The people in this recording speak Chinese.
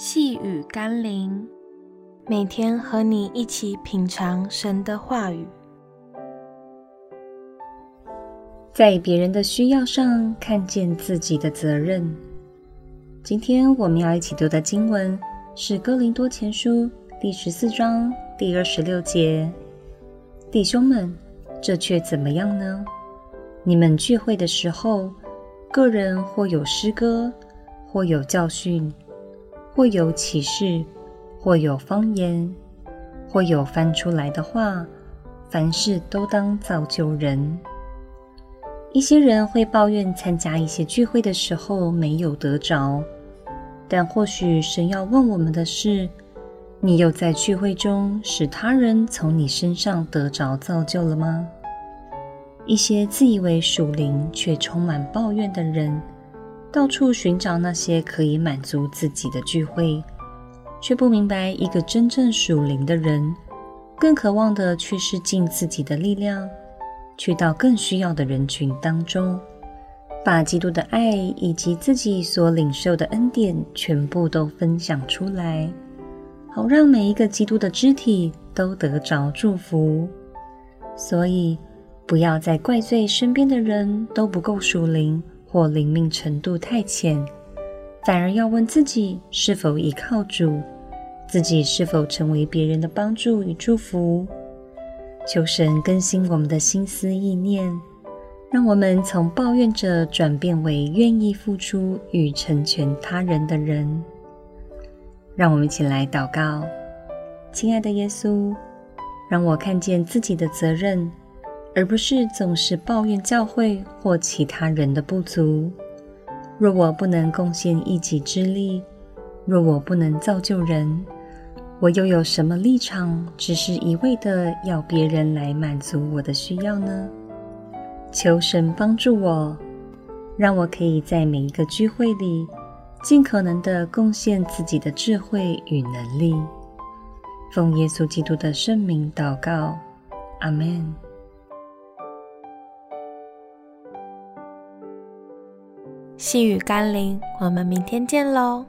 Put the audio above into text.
细雨甘霖，每天和你一起品尝神的话语，在别人的需要上看见自己的责任。今天我们要一起读的经文是《哥林多前书》第十四章第二十六节。弟兄们，这却怎么样呢？你们聚会的时候，个人或有诗歌，或有教训。或有启示，或有方言，或有翻出来的话，凡事都当造就人。一些人会抱怨参加一些聚会的时候没有得着，但或许神要问我们的是：你有在聚会中使他人从你身上得着造就了吗？一些自以为属灵却充满抱怨的人。到处寻找那些可以满足自己的聚会，却不明白一个真正属灵的人，更渴望的却是尽自己的力量，去到更需要的人群当中，把基督的爱以及自己所领受的恩典全部都分享出来，好让每一个基督的肢体都得着祝福。所以，不要再怪罪身边的人都不够属灵。或灵命程度太浅，反而要问自己是否依靠主，自己是否成为别人的帮助与祝福。求神更新我们的心思意念，让我们从抱怨者转变为愿意付出与成全他人的人。让我们一起来祷告，亲爱的耶稣，让我看见自己的责任。而不是总是抱怨教会或其他人的不足。若我不能贡献一己之力，若我不能造就人，我又有什么立场，只是一味的要别人来满足我的需要呢？求神帮助我，让我可以在每一个聚会里，尽可能的贡献自己的智慧与能力。奉耶稣基督的圣名祷告，阿们。细雨甘霖，我们明天见喽。